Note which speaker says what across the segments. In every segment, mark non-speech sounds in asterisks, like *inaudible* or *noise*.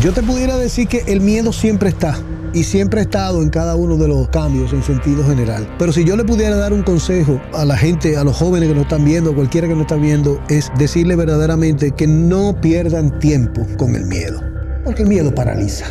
Speaker 1: Yo te pudiera decir que el miedo siempre está y siempre ha estado en cada uno de los cambios en sentido general. Pero si yo le pudiera dar un consejo a la gente, a los jóvenes que nos están viendo, a cualquiera que nos está viendo, es decirle verdaderamente que no pierdan tiempo con el miedo, porque el miedo paraliza.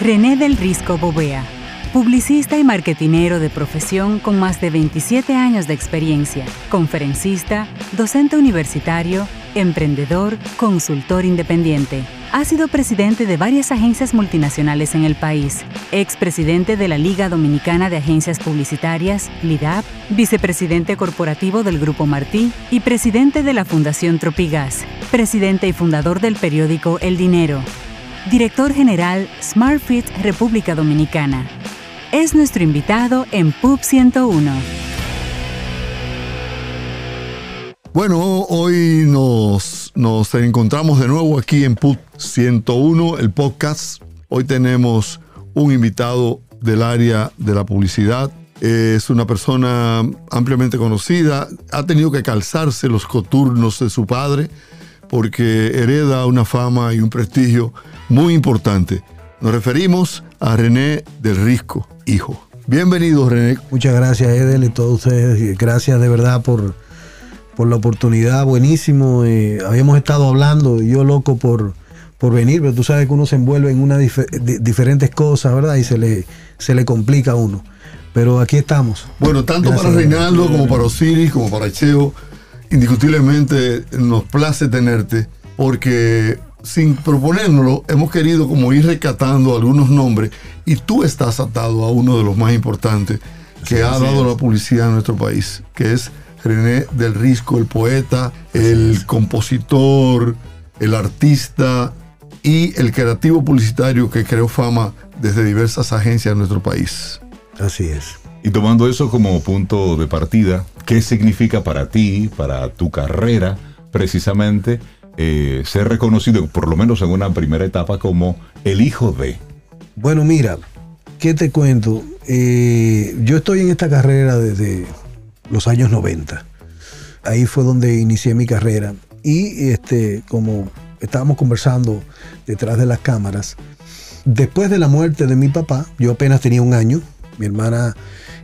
Speaker 2: René del Risco Bobea, publicista y marketinero de profesión con más de 27 años de experiencia, conferencista, docente universitario, emprendedor, consultor independiente. Ha sido presidente de varias agencias multinacionales en el país, expresidente de la Liga Dominicana de Agencias Publicitarias, LIDAP, vicepresidente corporativo del Grupo Martí y presidente de la Fundación Tropigas, presidente y fundador del periódico El Dinero, director general SmartFit República Dominicana. Es nuestro invitado en PUB 101.
Speaker 3: Bueno, hoy nos, nos encontramos de nuevo aquí en PUT 101, el podcast. Hoy tenemos un invitado del área de la publicidad. Es una persona ampliamente conocida. Ha tenido que calzarse los coturnos de su padre porque hereda una fama y un prestigio muy importante. Nos referimos a René del Risco, hijo. Bienvenido, René.
Speaker 1: Muchas gracias, Edel, y todos ustedes. Gracias de verdad por por la oportunidad, buenísimo. Eh, habíamos estado hablando, yo loco por, por venir, pero tú sabes que uno se envuelve en unas diferentes cosas, ¿verdad? Y se le, se le complica a uno. Pero aquí estamos.
Speaker 3: Bueno, tanto para Reinaldo como para Osiris, como para Cheo, indiscutiblemente nos place tenerte, porque sin proponérnoslo, hemos querido como ir recatando algunos nombres y tú estás atado a uno de los más importantes que ha dado la publicidad en nuestro país, que es René del Risco, el poeta, el compositor, el artista y el creativo publicitario que creó fama desde diversas agencias de nuestro país.
Speaker 1: Así es.
Speaker 4: Y tomando eso como punto de partida, ¿qué significa para ti, para tu carrera, precisamente eh, ser reconocido, por lo menos en una primera etapa, como el hijo de?
Speaker 1: Bueno, mira, ¿qué te cuento? Eh, yo estoy en esta carrera desde los años 90. Ahí fue donde inicié mi carrera. Y este, como estábamos conversando detrás de las cámaras, después de la muerte de mi papá, yo apenas tenía un año, mi hermana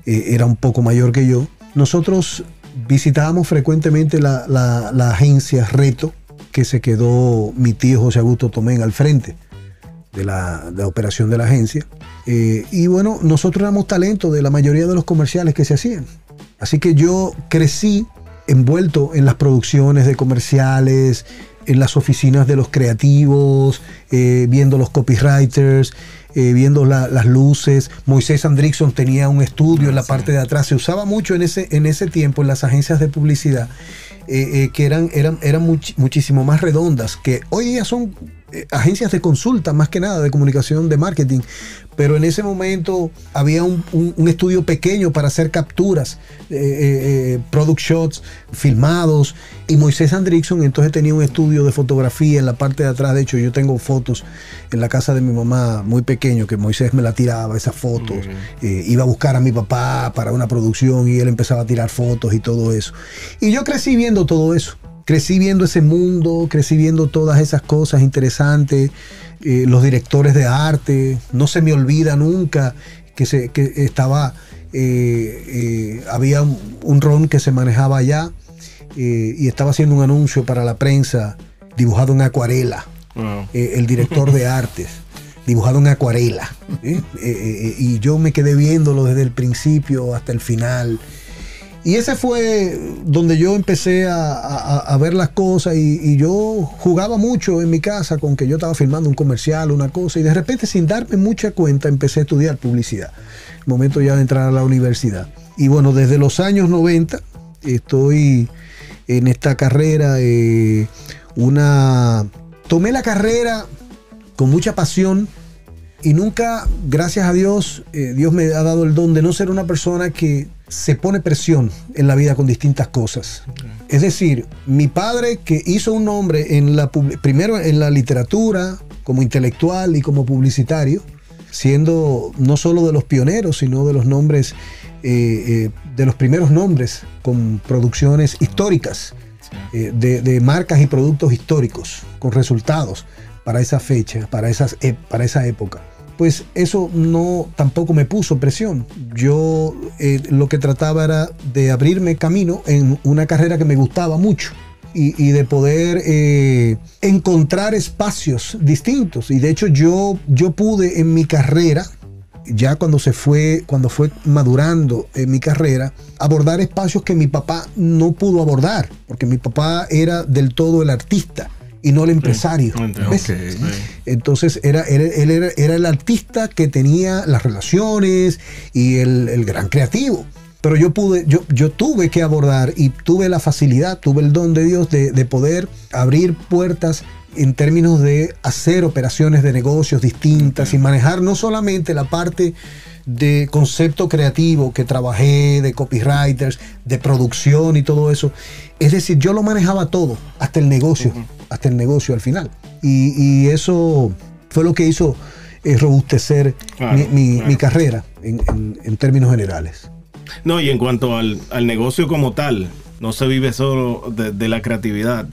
Speaker 1: eh, era un poco mayor que yo, nosotros visitábamos frecuentemente la, agencia Reto, que se quedó mi tío José Augusto Tomén al frente de la, operación de la agencia. Eh, y bueno, nosotros éramos talento de la mayoría de los comerciales que se hacían. Así que yo crecí envuelto en las producciones de comerciales, en las oficinas de los creativos, eh, viendo los copywriters, eh, viendo las luces. Moisés Andrickson tenía un estudio en la parte de atrás. Se usaba mucho en ese, en ese tiempo en las agencias de publicidad, eh, que eran, eran, eran muchísimo más redondas, que hoy día son agencias de consulta, más que nada, de comunicación, de marketing, pero en ese momento había un, estudio pequeño para hacer capturas, eh, eh, eh, product shots filmados, y Moisés Andrickson entonces tenía un estudio de fotografía en la parte de atrás, de hecho yo tengo fotos en la casa de mi mamá muy pequeño, que Moisés me la tiraba, esas fotos, iba a buscar a mi papá para una producción y él empezaba a tirar fotos y todo eso. Y yo crecí viendo todo eso crecí viendo ese mundo, crecí viendo todas esas cosas interesantes. Eh, los directores de arte, no se me olvida nunca que, se, estaba, eh, eh, había un, ron que se manejaba allá y estaba haciendo un anuncio para la prensa dibujado en acuarela, el director de *laughs* artes dibujado en acuarela. y yo me quedé viéndolo desde el principio hasta el final. Y ese fue donde yo empecé a, ver las cosas y, yo jugaba mucho en mi casa con que yo estaba filmando un comercial, una cosa, y de repente sin darme mucha cuenta empecé a estudiar publicidad. momento ya de entrar a la universidad. Y bueno, desde los años 90 estoy en esta carrera. Eh, una Tomé la carrera con mucha pasión y nunca, gracias a Dios, eh, Dios me ha dado el don de no ser una persona que se pone presión en la vida con distintas cosas. Es decir, mi padre que hizo un nombre en la, primero en la literatura, como intelectual y como publicitario, siendo no solo de los pioneros, sino de los nombres, eh, eh, de los primeros nombres con producciones históricas eh, de, de marcas y productos históricos con resultados para esa fecha, para, esas, e- para esa época. Pues eso no tampoco me puso presión. Yo eh, lo que trataba era de abrirme camino en una carrera que me gustaba mucho y, de poder eh, encontrar espacios distintos. Y de hecho yo, yo pude en mi carrera, ya cuando se fue, cuando fue madurando en mi carrera, abordar espacios que mi papá no pudo abordar, porque mi papá era del todo el artista y no el empresario. Entonces era, era- él era, era el artista que tenía las relaciones y el, el gran creativo. Pero yo pude, yo, yo tuve que abordar y tuve la facilidad, tuve el don de Dios de, de poder abrir puertas en términos de hacer operaciones de negocios distintas y manejar no solamente la parte de concepto creativo que trabajé, de copywriters, de producción y todo eso. Es decir, yo lo manejaba todo, hasta el negocio, hasta el negocio al final. Y, y eso fue lo que hizo eh, robustecer
Speaker 5: Claro,
Speaker 1: mi, mi-
Speaker 5: claro.
Speaker 1: mi carrera en, en- en términos generales.
Speaker 5: No, y en cuanto al, al negocio como tal, no se vive solo de, de la creatividad.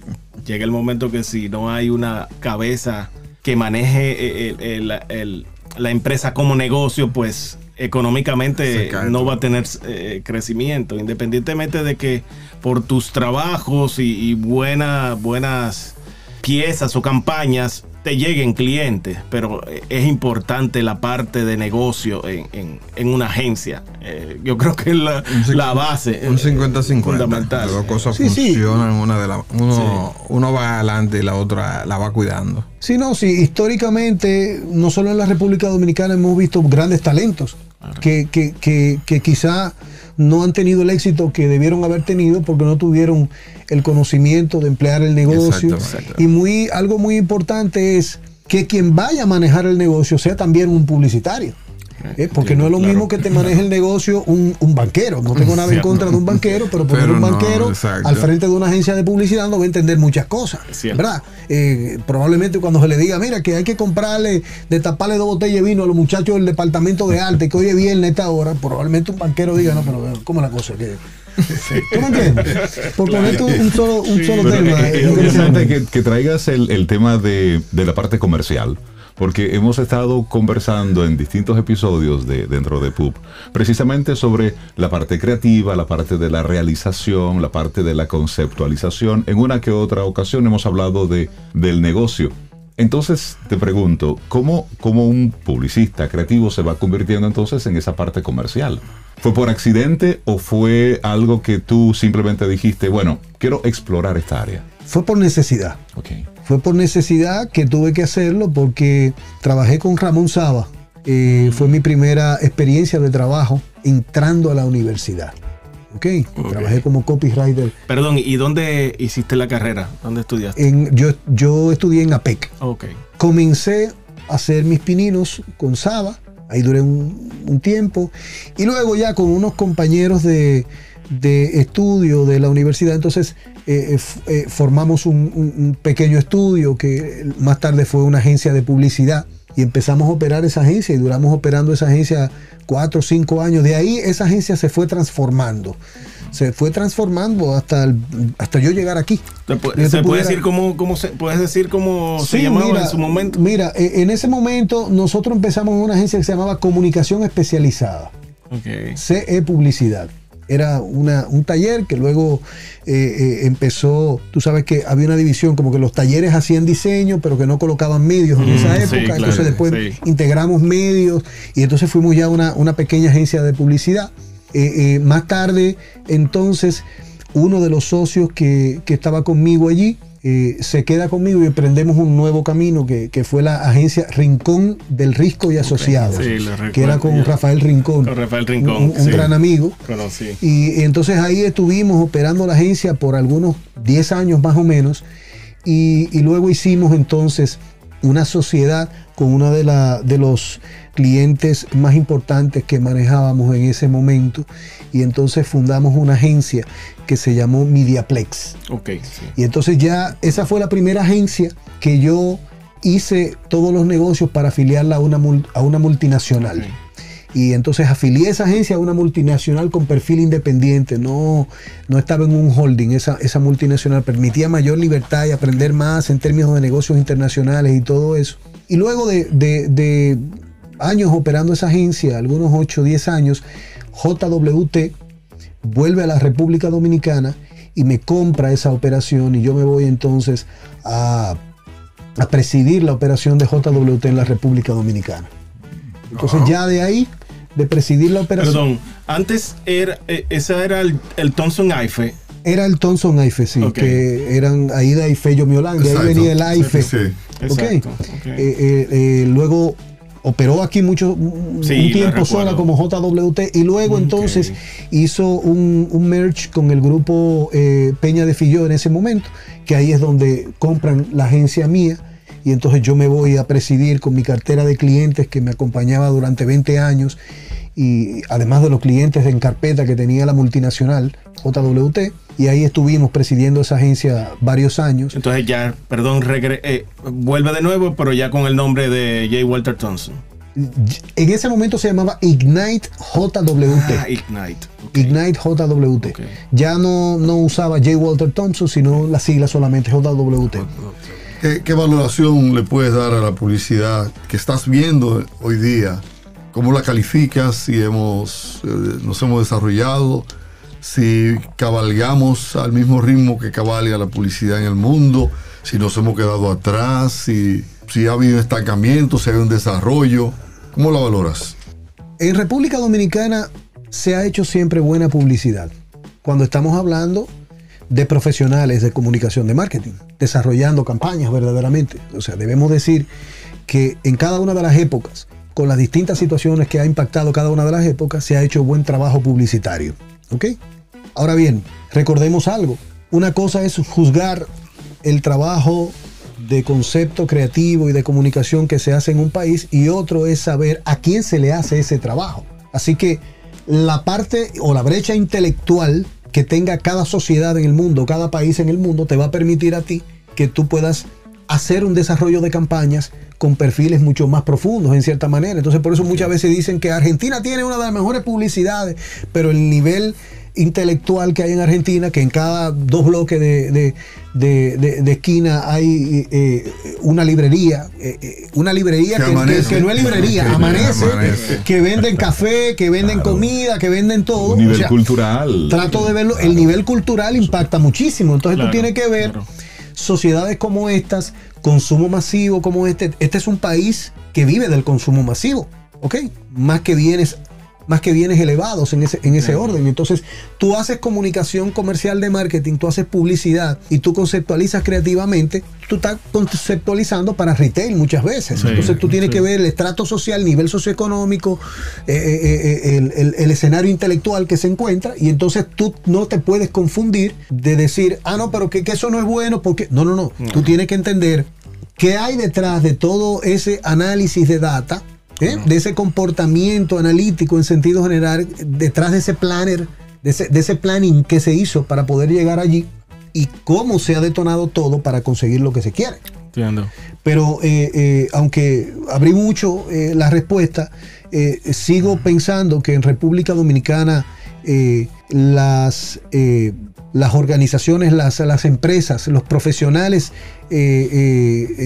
Speaker 5: Llega el momento que si no hay una cabeza que maneje el- el- el- la empresa como negocio, pues económicamente no va a tener eh, crecimiento, independientemente de que por tus trabajos y, y buena- buenas piezas o campañas te lleguen clientes, pero eh, es importante la parte de negocio en, en- en una agencia. Eh, yo creo que es la, la base.
Speaker 6: Un
Speaker 5: eh,
Speaker 6: 50-50.
Speaker 5: Fundamental.
Speaker 6: Las dos cosas
Speaker 1: Sí, sí.
Speaker 6: funcionan. Una de la, uno, uno va adelante y la otra la va cuidando.
Speaker 1: Sí, no, sí, históricamente, no solo en la República Dominicana hemos visto grandes talentos que, que, que, que quizá no han tenido el éxito que debieron haber tenido porque no tuvieron el conocimiento de emplear el negocio. Y muy, algo muy importante es que quien vaya a manejar el negocio sea también un publicitario. ¿Eh? Porque no es lo
Speaker 5: claro.
Speaker 1: mismo que te maneje el negocio un, un banquero. No tengo nada en contra de un banquero, pero poner
Speaker 6: Pero
Speaker 1: un banquero al frente de una agencia de publicidad no va a entender muchas cosas. ¿Verdad? Eh, probablemente cuando se le diga, mira, que hay que comprarle, de taparle dos botellas de vino a los muchachos del departamento de arte, que hoy es viernes a esta hora, probablemente un banquero diga, no, pero ¿cómo es la cosa? ¿Qué? ¿Tú me entiendes? Por ponerte un, un solo, un solo tema.
Speaker 4: es, es
Speaker 1: lo que
Speaker 4: interesante que, que traigas el, el tema de, de la parte comercial, porque hemos estado conversando en distintos episodios de, dentro de PUB, precisamente sobre la parte creativa, la parte de la realización, la parte de la conceptualización. En una que otra ocasión hemos hablado de, del negocio. Entonces te pregunto, ¿cómo, ¿cómo un publicista creativo se va convirtiendo entonces en esa parte comercial? ¿Fue por accidente o fue algo que tú simplemente dijiste, bueno, quiero explorar esta área?
Speaker 1: Fue por necesidad.
Speaker 4: Ok.
Speaker 1: Fue por necesidad que tuve que hacerlo porque trabajé con Ramón Saba. Eh, fue mi primera experiencia de trabajo entrando a la universidad. ¿Ok? Trabajé como copywriter.
Speaker 5: Perdón, ¿y dónde hiciste la carrera? ¿Dónde estudiaste?
Speaker 1: En, yo, yo estudié en APEC.
Speaker 5: Ok.
Speaker 1: Comencé a hacer mis pininos con Saba. Ahí duré un, un tiempo. Y luego ya con unos compañeros de, de estudio de la universidad, entonces eh, eh, eh, formamos un, pequeño estudio que más tarde fue una agencia de publicidad. Y empezamos a operar esa agencia y duramos operando esa agencia cuatro o cinco años. De ahí esa agencia se fue transformando. Se fue transformando hasta, el- hasta yo llegar aquí.
Speaker 5: ¿Se, puede decir cómo, cómo se, puedes decir cómo se llamaba
Speaker 1: mira,
Speaker 5: en su momento?
Speaker 1: Mira, eh, en ese momento nosotros empezamos una agencia que se llamaba Comunicación Especializada,
Speaker 5: Ok.
Speaker 1: CE Publicidad. Era una, un taller que luego eh, eh, empezó, tú sabes que había una división, como que los talleres hacían diseño, pero que no colocaban medios en
Speaker 5: Mm,
Speaker 1: esa
Speaker 5: sí,
Speaker 1: época.
Speaker 5: claro,
Speaker 1: entonces después
Speaker 5: sí.
Speaker 1: integramos medios y entonces fuimos ya una, una pequeña agencia de publicidad. Eh, más tarde, entonces, uno de los socios que, que estaba conmigo allí eh, se queda conmigo y emprendemos un nuevo camino que, que fue la agencia Rincón del Risco y Asociados,
Speaker 5: Sí,
Speaker 1: que era con. Rafael Rincón,
Speaker 5: Con Rafael Rincón,
Speaker 1: un, un
Speaker 5: sí.
Speaker 1: gran amigo.
Speaker 5: Conocí.
Speaker 1: Y entonces ahí estuvimos operando la agencia por algunos 10 años más o menos. Y, y luego hicimos entonces una sociedad con uno de, la- de los clientes más importantes que manejábamos en ese momento. Y entonces fundamos una agencia que se llamó Mediaplex.
Speaker 5: Ok, sí.
Speaker 1: Y entonces ya esa fue la primera agencia que yo hice todos los negocios para afiliarla a una, a una multinacional. Y entonces afilié esa agencia a una multinacional con perfil independiente, no, no estaba en un holding, esa, esa multinacional permitía mayor libertad y aprender más en términos de negocios internacionales y todo eso. Y luego de, de- de años operando esa agencia, algunos 8 o 10 años, JWT vuelve a la República Dominicana y me compra esa operación y yo me voy entonces a, a presidir la operación de JWT en la República Dominicana. Entonces ya de ahí, de presidir la operación,
Speaker 5: Perdón, antes era, eh, ese era el, el Thomson Ife.
Speaker 1: Era el Thomson AIFE, sí, que eran Aida y Fello Miolán, de ahí venía el AIFE.
Speaker 3: Sí.
Speaker 1: Ok.
Speaker 5: Exacto, ok.
Speaker 1: Eh, eh, eh, luego operó aquí mucho
Speaker 5: Sí,
Speaker 1: un tiempo sola como JWT y luego entonces hizo un, un merge con el grupo eh, Peña de Filló en ese momento, que ahí es donde compran la agencia mía y entonces yo me voy a presidir con mi cartera de clientes que me acompañaba durante 20 años y además de los clientes en carpeta que tenía la multinacional JWT y ahí estuvimos presidiendo esa agencia varios años.
Speaker 5: Entonces ya, perdón, regre- eh, vuelve de nuevo, pero ya con el nombre de J. Walter Thompson.
Speaker 1: En ese momento se llamaba Ignite JWT.
Speaker 5: Ah, Ignite.
Speaker 1: Ignite JWT. Ya no, no usaba J. Walter Thompson, sino la sigla solamente JWT.
Speaker 3: ¿Qué, qué valoración le puedes dar a la publicidad que estás viendo hoy día? ¿Cómo la calificas? Si hemos, eh, nos hemos desarrollado, si cabalgamos al mismo ritmo que cabalga la publicidad en el mundo, si nos hemos quedado atrás, si, si ha habido estancamiento, si hay un desarrollo. ¿Cómo la valoras?
Speaker 1: En República Dominicana se ha hecho siempre buena publicidad. Cuando estamos hablando de profesionales de comunicación de marketing, desarrollando campañas verdaderamente. O sea, debemos decir que en cada una de las épocas, con las distintas situaciones que ha impactado cada una de las épocas, se ha hecho buen trabajo publicitario. ¿Ok? Ahora bien, recordemos algo. Una cosa es juzgar el trabajo de concepto creativo y de comunicación que se hace en un país y otro es saber a quién se le hace ese trabajo. Así que la parte o la brecha intelectual que tenga cada sociedad en el mundo, cada país en el mundo, te va a permitir a ti que tú puedas hacer un desarrollo de campañas con perfiles mucho más profundos en cierta manera. Entonces por eso muchas veces dicen que Argentina tiene una de las mejores publicidades, pero el nivel intelectual que hay en Argentina, que en cada dos bloques de, de- de- esquina hay eh, una librería, eh, eh, una librería
Speaker 3: Que
Speaker 1: que, que-
Speaker 3: amanece.
Speaker 1: que no es librería,
Speaker 3: Que
Speaker 1: amanece,
Speaker 6: amanece.
Speaker 1: que venden café, que venden
Speaker 4: Claro.
Speaker 1: comida, que venden todo.
Speaker 4: Un nivel
Speaker 1: O sea,
Speaker 4: cultural.
Speaker 1: Trato de verlo, el nivel cultural impacta muchísimo. Entonces
Speaker 5: Claro,
Speaker 1: tú tienes que ver. Sociedades como estas, consumo masivo como este. Este es un país que vive del consumo masivo, ¿ok? Más que bienes, más que bienes elevados en ese, en ese orden. Entonces tú haces comunicación comercial de marketing, tú haces publicidad y tú conceptualizas creativamente, tú estás conceptualizando para retail muchas veces.
Speaker 5: Sí,
Speaker 1: Entonces tú tienes
Speaker 5: sí.
Speaker 1: que ver el estrato social, nivel socioeconómico, eh, eh, eh, el, el- el escenario intelectual que se encuentra y entonces tú no te puedes confundir de decir, ah, no, pero que, que eso no es bueno, porque no, no, no, tú tienes que entender qué hay detrás de todo ese análisis de data, ¿eh? de ese comportamiento analítico en sentido general, detrás de ese planner, de ese, de ese planning que se hizo para poder llegar allí y cómo se ha detonado todo para conseguir lo que se quiere.
Speaker 5: Entiendo.
Speaker 1: Pero eh, eh, aunque abrí mucho eh, la respuesta, sigo pensando que en República Dominicana las, las organizaciones, las, las empresas, los profesionales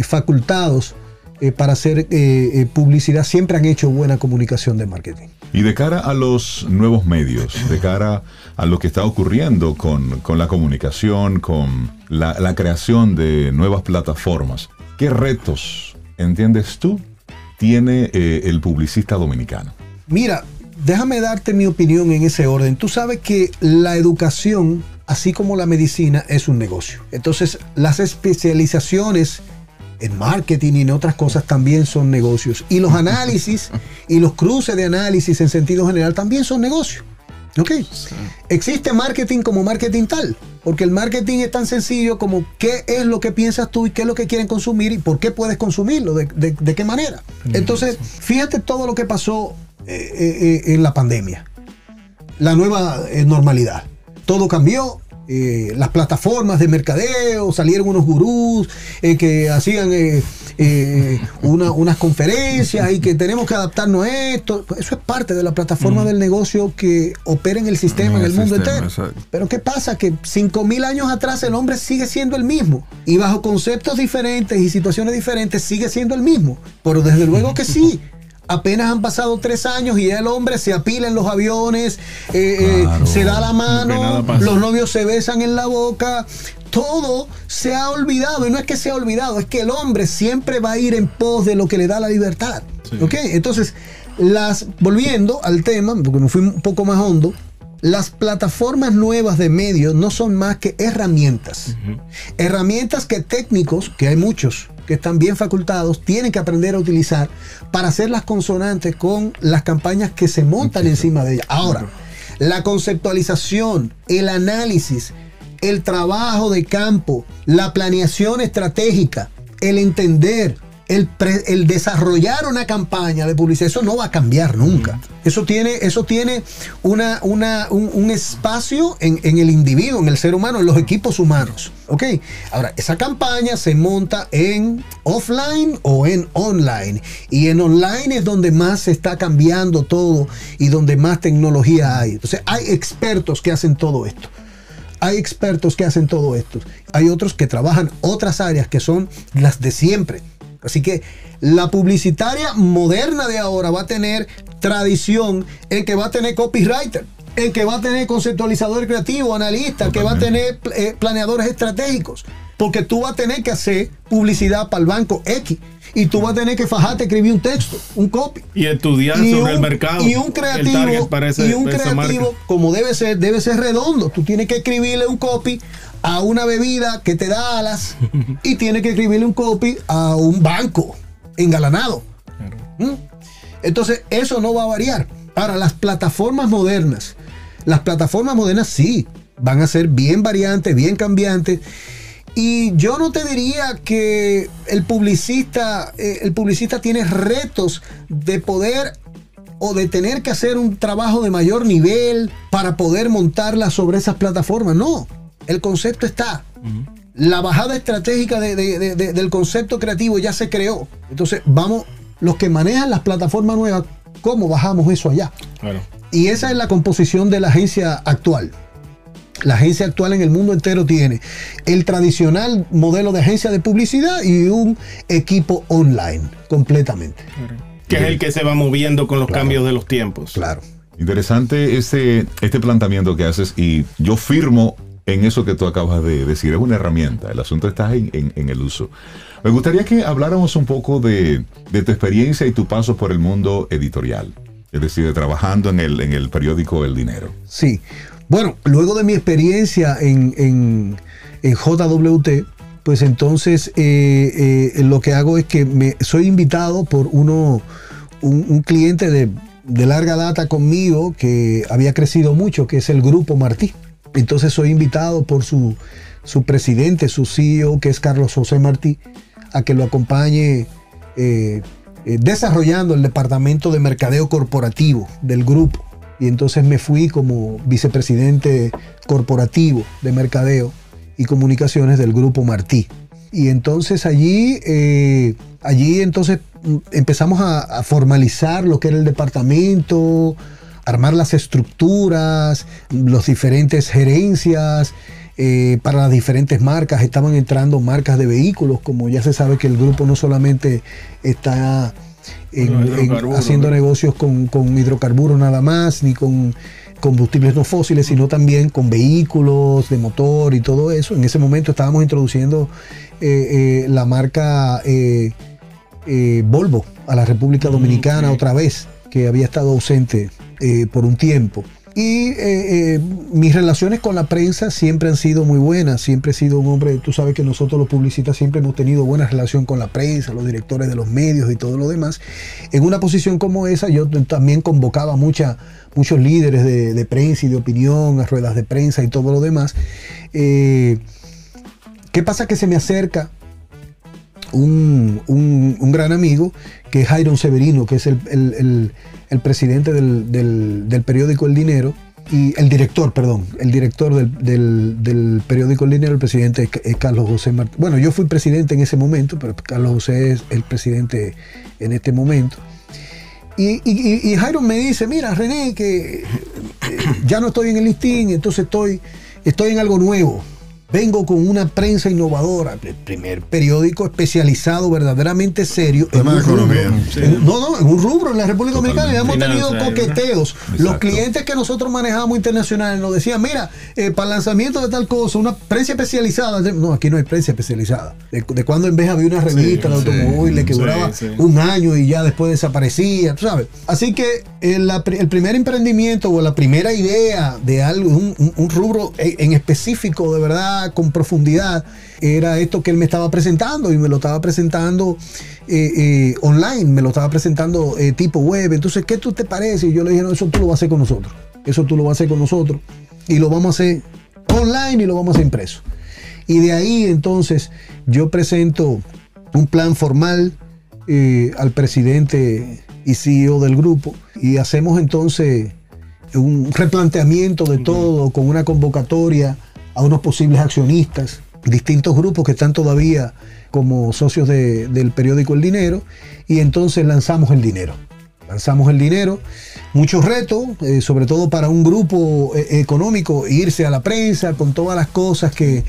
Speaker 1: facultados eh, para hacer eh, eh, publicidad siempre han hecho buena comunicación de marketing.
Speaker 4: Y de cara a los nuevos medios, de cara a lo que está ocurriendo con, con la comunicación, con la, la creación de nuevas plataformas, ¿qué retos, entiendes tú, tiene eh, el publicista dominicano?
Speaker 1: Mira, déjame darte mi opinión en ese orden. Tú sabes que la educación, así como la medicina, es un negocio. Entonces, las especializaciones en marketing y en otras cosas también son negocios. Y los análisis y los cruces de análisis en sentido general también son negocios. ¿Ok? Existe marketing como marketing tal, porque el marketing es tan sencillo como qué es lo que piensas tú y qué es lo que quieren consumir y por qué puedes consumirlo, de, de- de qué manera. Entonces, fíjate todo lo que pasó eh, eh, eh, en la pandemia, la nueva eh, normalidad. Todo cambió. Eh, las plataformas de mercadeo, salieron unos gurús eh, que hacían eh, una- unas conferencias y que tenemos que adaptarnos a esto. Eso es parte de la plataforma del negocio que opera en el sistema, en
Speaker 6: En
Speaker 1: el
Speaker 6: el
Speaker 1: mundo
Speaker 6: sistema,
Speaker 1: entero.
Speaker 6: exacto.
Speaker 1: Pero ¿qué pasa? Que 5.000 años atrás el hombre sigue siendo el mismo. Y bajo conceptos diferentes y situaciones diferentes sigue siendo el mismo. Pero desde luego que sí. *laughs* Apenas han pasado tres años y ya el hombre se apila en los aviones, eh, eh, se da la mano, los novios se besan en la boca. Todo se ha olvidado. Y no es que se ha olvidado, es que el hombre siempre va a ir en pos de lo que le da la libertad. ¿Ok? Entonces, las, volviendo al tema, porque me fui un poco más hondo, las plataformas nuevas de medios no son más que herramientas. Herramientas que técnicos, que hay muchos que están bien facultados, tienen que aprender a utilizar para hacer las consonantes con las campañas que se montan encima de ellas. Ahora, la conceptualización, el análisis, el trabajo de campo, la planeación estratégica, el entender, el, pre- el desarrollar una campaña de publicidad, eso no va a cambiar nunca. Eso tiene, eso tiene una, una- un, un espacio en, en el individuo, en el ser humano, en los equipos humanos. ¿Ok? Ahora, esa campaña se monta en offline o en online. Y en online es donde más se está cambiando todo y donde más tecnología hay. Entonces, hay expertos que hacen todo esto. Hay expertos que hacen todo esto. Hay otros que trabajan otras áreas que son las de siempre. Así que la publicitaria moderna de ahora va a tener tradición en que va a tener copywriter, en que va a tener conceptualizador creativo, analista, que va a tener eh, planeadores estratégicos. Porque tú vas a tener que hacer publicidad para el banco X. Y tú vas a tener que fajarte a escribir un texto, un copy
Speaker 5: Y estudiar
Speaker 1: y
Speaker 5: sobre
Speaker 1: un,
Speaker 5: el mercado.
Speaker 1: y un creativo,
Speaker 5: ese-
Speaker 1: y un creativo como debe ser, debe ser redondo. Tú tienes que escribirle un copy a una bebida que te da alas *laughs* y tienes que escribirle un copy a un banco engalanado. ¿Mm? Entonces, eso no va a variar. Ahora, las plataformas modernas, las plataformas modernas sí, van a ser bien variantes, bien cambiantes. Y yo no te diría que el publicista, eh, el publicista tiene retos de poder o de tener que hacer un trabajo de mayor nivel para poder montarla sobre esas plataformas. No, el concepto está. La bajada estratégica de- de- de- de- del concepto creativo ya se creó. Entonces, vamos, los que manejan las plataformas nuevas, ¿cómo bajamos eso allá?
Speaker 5: Claro.
Speaker 1: Y esa es la composición de la agencia actual. La agencia actual en el mundo entero tiene el tradicional modelo de agencia de publicidad y un equipo online completamente.
Speaker 5: Que es el que se va moviendo con los cambios de los tiempos.
Speaker 1: Claro.
Speaker 4: Interesante este, este planteamiento que haces y yo firmo en eso que tú acabas de decir. Es una herramienta, el asunto está en, en- en el uso. Me gustaría que habláramos un poco de, de tu experiencia y tu paso por el mundo editorial, es decir, de trabajando en el, en el periódico El Dinero.
Speaker 1: Sí. Bueno, luego de mi experiencia en, en- en JWT, pues entonces eh, eh, lo que hago es que me soy invitado por uno, un, cliente de, de larga data conmigo que había crecido mucho, que es el Grupo Martí. Entonces soy invitado por su, su presidente, su CEO, que es Carlos José Martí, a que lo acompañe eh, desarrollando el departamento de mercadeo corporativo del grupo. Y entonces me fui como vicepresidente corporativo de mercadeo y comunicaciones del grupo Martí. Y entonces allí, eh, allí entonces empezamos a, a formalizar lo que era el departamento, armar las estructuras, las diferentes gerencias. eh, para las diferentes marcas estaban entrando marcas de vehículos, como ya se sabe que el grupo no solamente está en- haciendo
Speaker 5: ¿no?
Speaker 1: negocios con, con hidrocarburos nada más, ni con combustibles no fósiles, sino también con vehículos de motor y todo eso. En ese momento estábamos introduciendo eh, eh, la marca eh, eh, Volvo a la República Dominicana
Speaker 5: sí.
Speaker 1: otra vez, que había estado ausente eh, por un tiempo. Y eh, eh, mis relaciones con la prensa siempre han sido muy buenas, siempre he sido un hombre, tú sabes que nosotros los publicistas siempre hemos tenido buena relación con la prensa, los directores de los medios y todo lo demás. En una posición como esa yo también convocaba mucha, muchos líderes de, de prensa y de opinión a ruedas de prensa y todo lo demás. Eh, ¿Qué pasa? Que se me acerca un, un- gran amigo que es Jairon Severino, que es el, el- el- presidente del, del- del periódico El Dinero, y el director, perdón, el director del, del- periódico El Dinero, el presidente es, Carlos José Martínez. Bueno, yo fui presidente en ese momento, pero Carlos José es el presidente en este momento. Y, y- y- y Jairo me dice, mira, René, que eh, ya no estoy en el listín, entonces estoy, estoy en algo nuevo. Vengo con una prensa innovadora, el primer periódico especializado verdaderamente serio en un rubro. En- no, no, en un rubro en la República Dominicana. Y hemos tenido
Speaker 5: Finanzas,
Speaker 1: coqueteos. Los clientes que nosotros manejamos internacionales nos decían, mira, eh, para el lanzamiento de tal cosa, una prensa especializada. No, aquí no hay prensa especializada. De, de cuando en vez había una revista de
Speaker 3: sí,
Speaker 1: automóviles que duraba
Speaker 5: sí.
Speaker 1: un año y ya después desaparecía, tú sabes. Así que el, pri- el primer emprendimiento o la primera idea de algo, un, un- un rubro en en específico, de verdad, con profundidad, era esto que él me estaba presentando y me lo estaba presentando eh, eh, online, me lo estaba presentando eh, tipo web. Entonces, ¿qué tú te parece? Y yo le dije, no, eso tú lo vas a hacer con nosotros. Eso tú lo vas a hacer con nosotros. Y lo vamos a hacer online y lo vamos a hacer impreso. Y de ahí entonces yo presento un plan formal al presidente y CEO del grupo y hacemos entonces un replanteamiento de todo con una convocatoria a unos posibles accionistas, distintos grupos que están todavía como socios de- del periódico El Dinero y entonces lanzamos el dinero. Lanzamos el dinero, muchos retos, eh, sobre todo para un grupo eh, económico, irse a la prensa con todas las cosas que,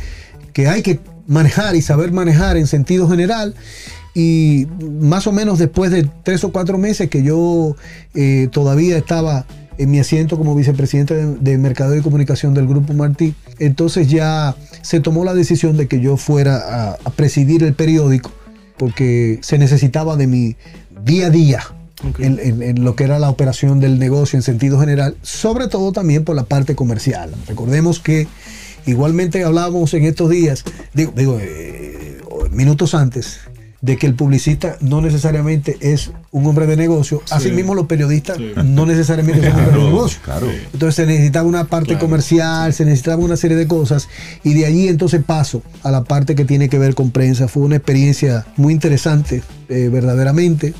Speaker 1: que hay que manejar y saber manejar en sentido general. Y más o menos después de tres o cuatro meses que yo eh, todavía estaba en mi asiento como vicepresidente de, de Mercado y Comunicación del Grupo Martí, entonces ya se tomó la decisión de que yo fuera a, a presidir el periódico porque se necesitaba de mi día a día
Speaker 5: Ok.
Speaker 1: en, en- en lo que era la operación del negocio en sentido general, sobre todo también por la parte comercial. Recordemos que igualmente hablábamos en estos días, digo, digo, eh, minutos antes, de que el publicista no necesariamente es un hombre de negocio, asimismo los periodistas
Speaker 5: Sí.
Speaker 1: no necesariamente son hombres de
Speaker 4: Claro,
Speaker 1: negocio.
Speaker 4: claro.
Speaker 1: Entonces se necesitaba una parte
Speaker 5: Claro.
Speaker 1: comercial, se necesitaba una serie de cosas y de allí entonces paso a la parte que tiene que ver con prensa. Fue una experiencia muy interesante, eh, verdaderamente.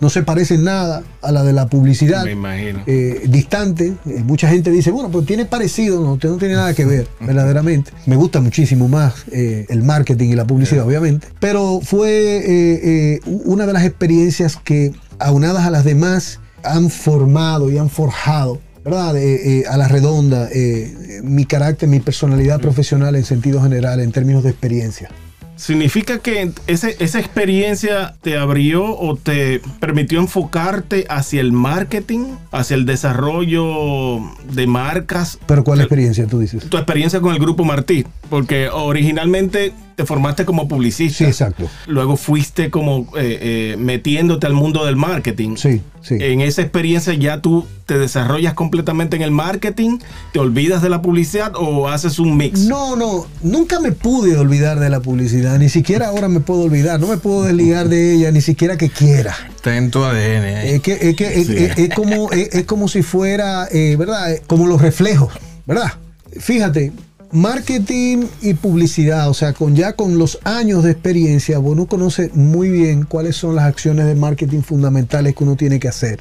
Speaker 1: No se parece en nada a la de la publicidad.
Speaker 5: Me imagino.
Speaker 1: eh, distante. Eh, mucha gente dice, bueno, pues tiene parecido, no, no tiene nada que ver, *laughs* verdaderamente. Me gusta muchísimo más eh, el marketing y la publicidad, obviamente. Pero fue eh, eh, una de las experiencias que, aunadas a las demás, han formado y han forjado. ¿Verdad? Eh, eh, a la redonda, eh, eh, mi carácter, mi personalidad profesional en sentido general, en términos de experiencia.
Speaker 5: ¿Significa que ese- esa experiencia te abrió o te permitió enfocarte hacia el marketing, hacia el desarrollo de marcas?
Speaker 1: Pero ¿cuál experiencia tú dices?
Speaker 5: Tu experiencia con el grupo Martí, porque originalmente te formaste como publicista.
Speaker 1: Sí, exacto.
Speaker 5: Luego fuiste como eh, eh, metiéndote al mundo del marketing.
Speaker 1: Sí, sí.
Speaker 5: En esa experiencia ya tú te desarrollas completamente en el marketing, te olvidas de la publicidad o haces un mix.
Speaker 1: No, no, nunca me pude olvidar de la publicidad, ni siquiera ahora me puedo olvidar, no me puedo desligar de ella, ni siquiera que quiera.
Speaker 6: Está en tu ADN ahí.
Speaker 1: Es que, es, que, es, es- es como, es, es como si fuera, eh, ¿verdad? Eh, Como los reflejos, ¿verdad? Fíjate, marketing y publicidad, o sea, con ya con los años de experiencia, uno conoce muy bien cuáles son las acciones de marketing fundamentales que uno tiene que hacer